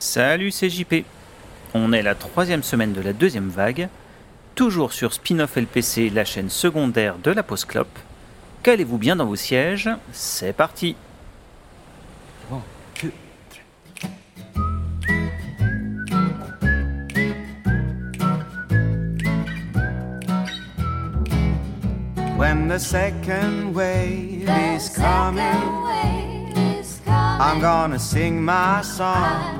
Salut, c'est JP. On est la troisième semaine de la deuxième vague, toujours sur Spin-off LPC, la chaîne secondaire de la Post Clope. Calez-vous bien dans vos sièges, c'est parti. When the second wave is coming, I'm gonna sing my song. I'm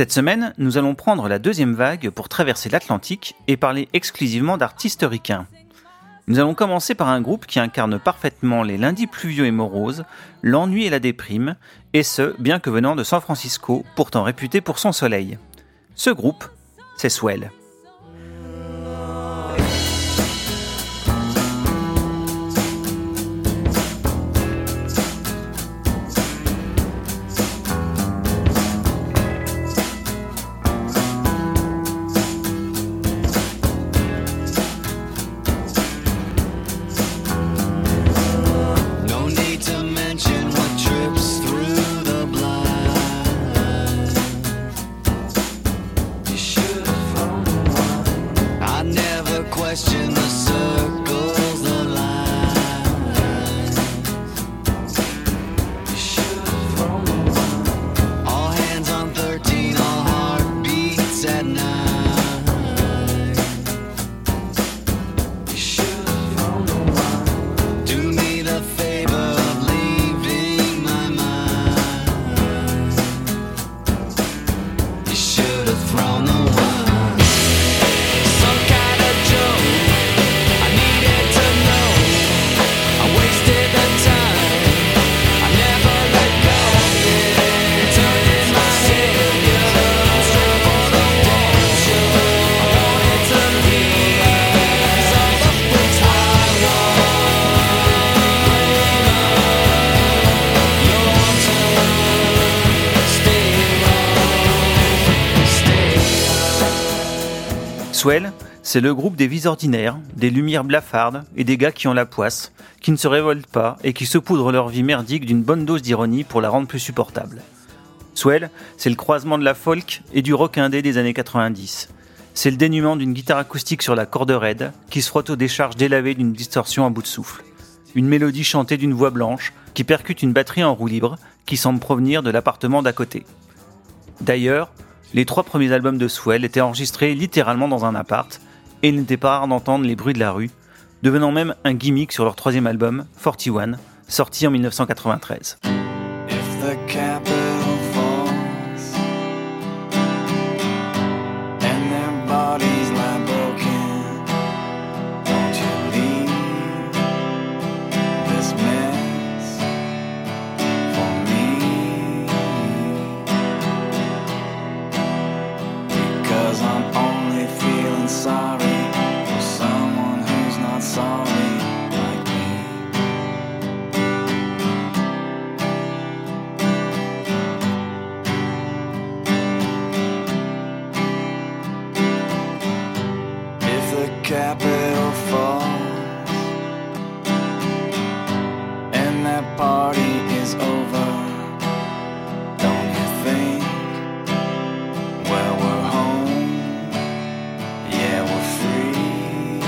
Cette semaine, nous allons prendre la deuxième vague pour traverser l'Atlantique et parler exclusivement d'artistes ricains. Nous allons commencer par un groupe qui incarne parfaitement les lundis pluvieux et moroses, l'ennui et la déprime, et ce, bien que venant de San Francisco, pourtant réputé pour son soleil. Ce groupe, c'est Swell. Swell, c'est le groupe des vies ordinaires, des lumières blafardes et des gars qui ont la poisse, qui ne se révoltent pas et qui saupoudrent leur vie merdique d'une bonne dose d'ironie pour la rendre plus supportable. Swell, c'est le croisement de la folk et du rock indé des années 90. C'est le dénuement d'une guitare acoustique sur la corde raide qui se frotte aux décharges délavées d'une distorsion à bout de souffle. Une mélodie chantée d'une voix blanche qui percute une batterie en roue libre qui semble provenir de l'appartement d'à côté. D'ailleurs, les trois premiers albums de Swell étaient enregistrés littéralement dans un appart, et il n'était pas rare d'entendre les bruits de la rue, devenant même un gimmick sur leur troisième album, 41, sorti en 1993. If the capital is over, don't you think? Well, we're home, yeah, we're free.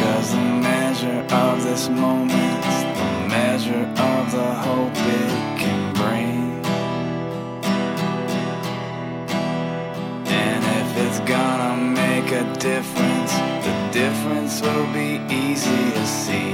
Cause the measure of this moment's the measure of the hope it can bring. And if it's gonna make a difference, the difference will be easy to see.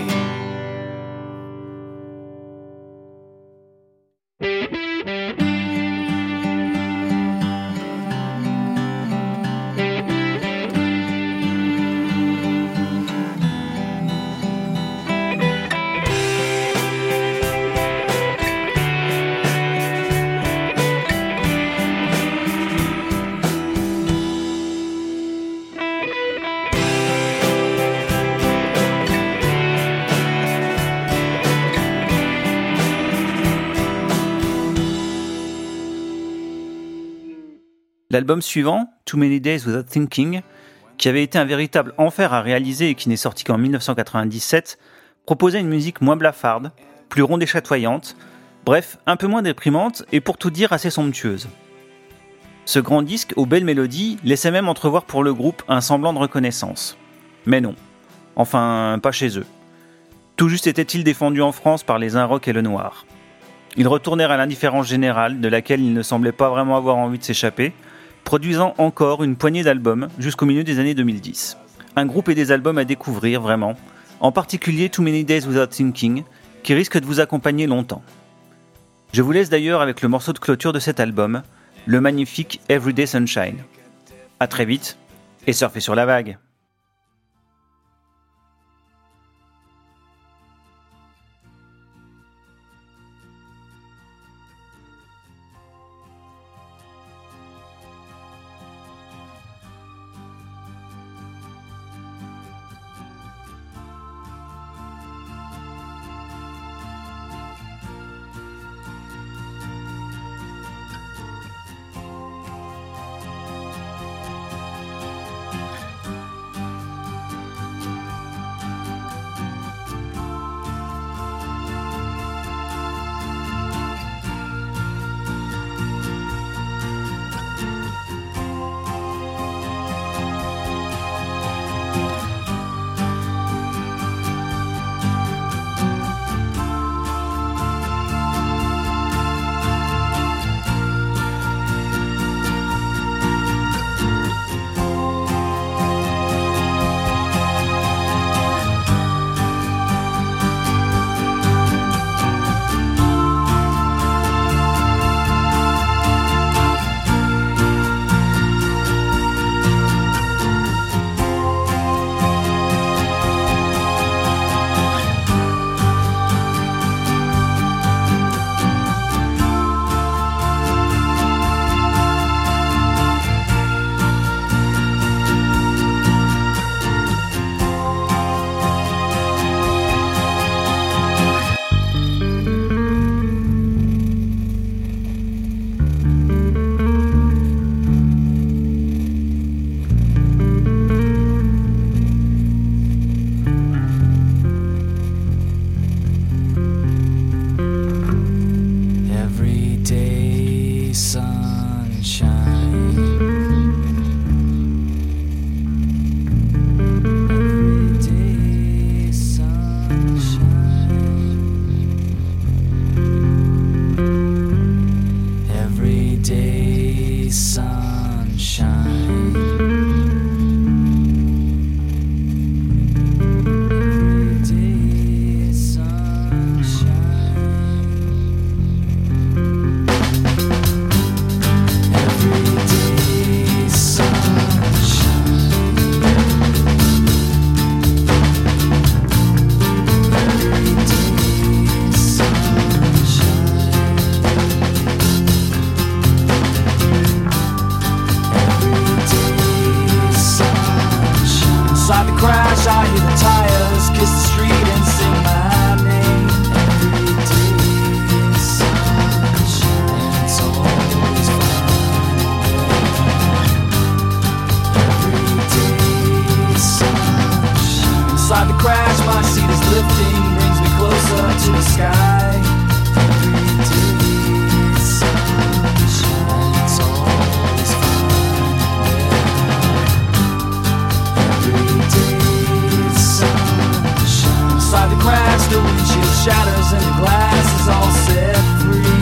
L'album suivant, Too Many Days Without Thinking, qui avait été un véritable enfer à réaliser et qui n'est sorti qu'en 1997, proposait une musique moins blafarde, plus ronde et chatoyante, bref, un peu moins déprimante et pour tout dire assez somptueuse. Ce grand disque aux belles mélodies laissait même entrevoir pour le groupe un semblant de reconnaissance. Mais non. Enfin, pas chez eux. Tout juste était-il défendu en France par les Inrock et le Noir. Ils retournèrent à l'indifférence générale, de laquelle ils ne semblaient pas vraiment avoir envie de s'échapper, produisant encore une poignée d'albums jusqu'au milieu des années 2010. Un groupe et des albums à découvrir vraiment, en particulier Too Many Days Without Thinking, qui risque de vous accompagner longtemps. Je vous laisse d'ailleurs avec le morceau de clôture de cet album, le magnifique Everyday Sunshine. A très vite et surfez sur la vague. Everyday shatters and the glass is all set free.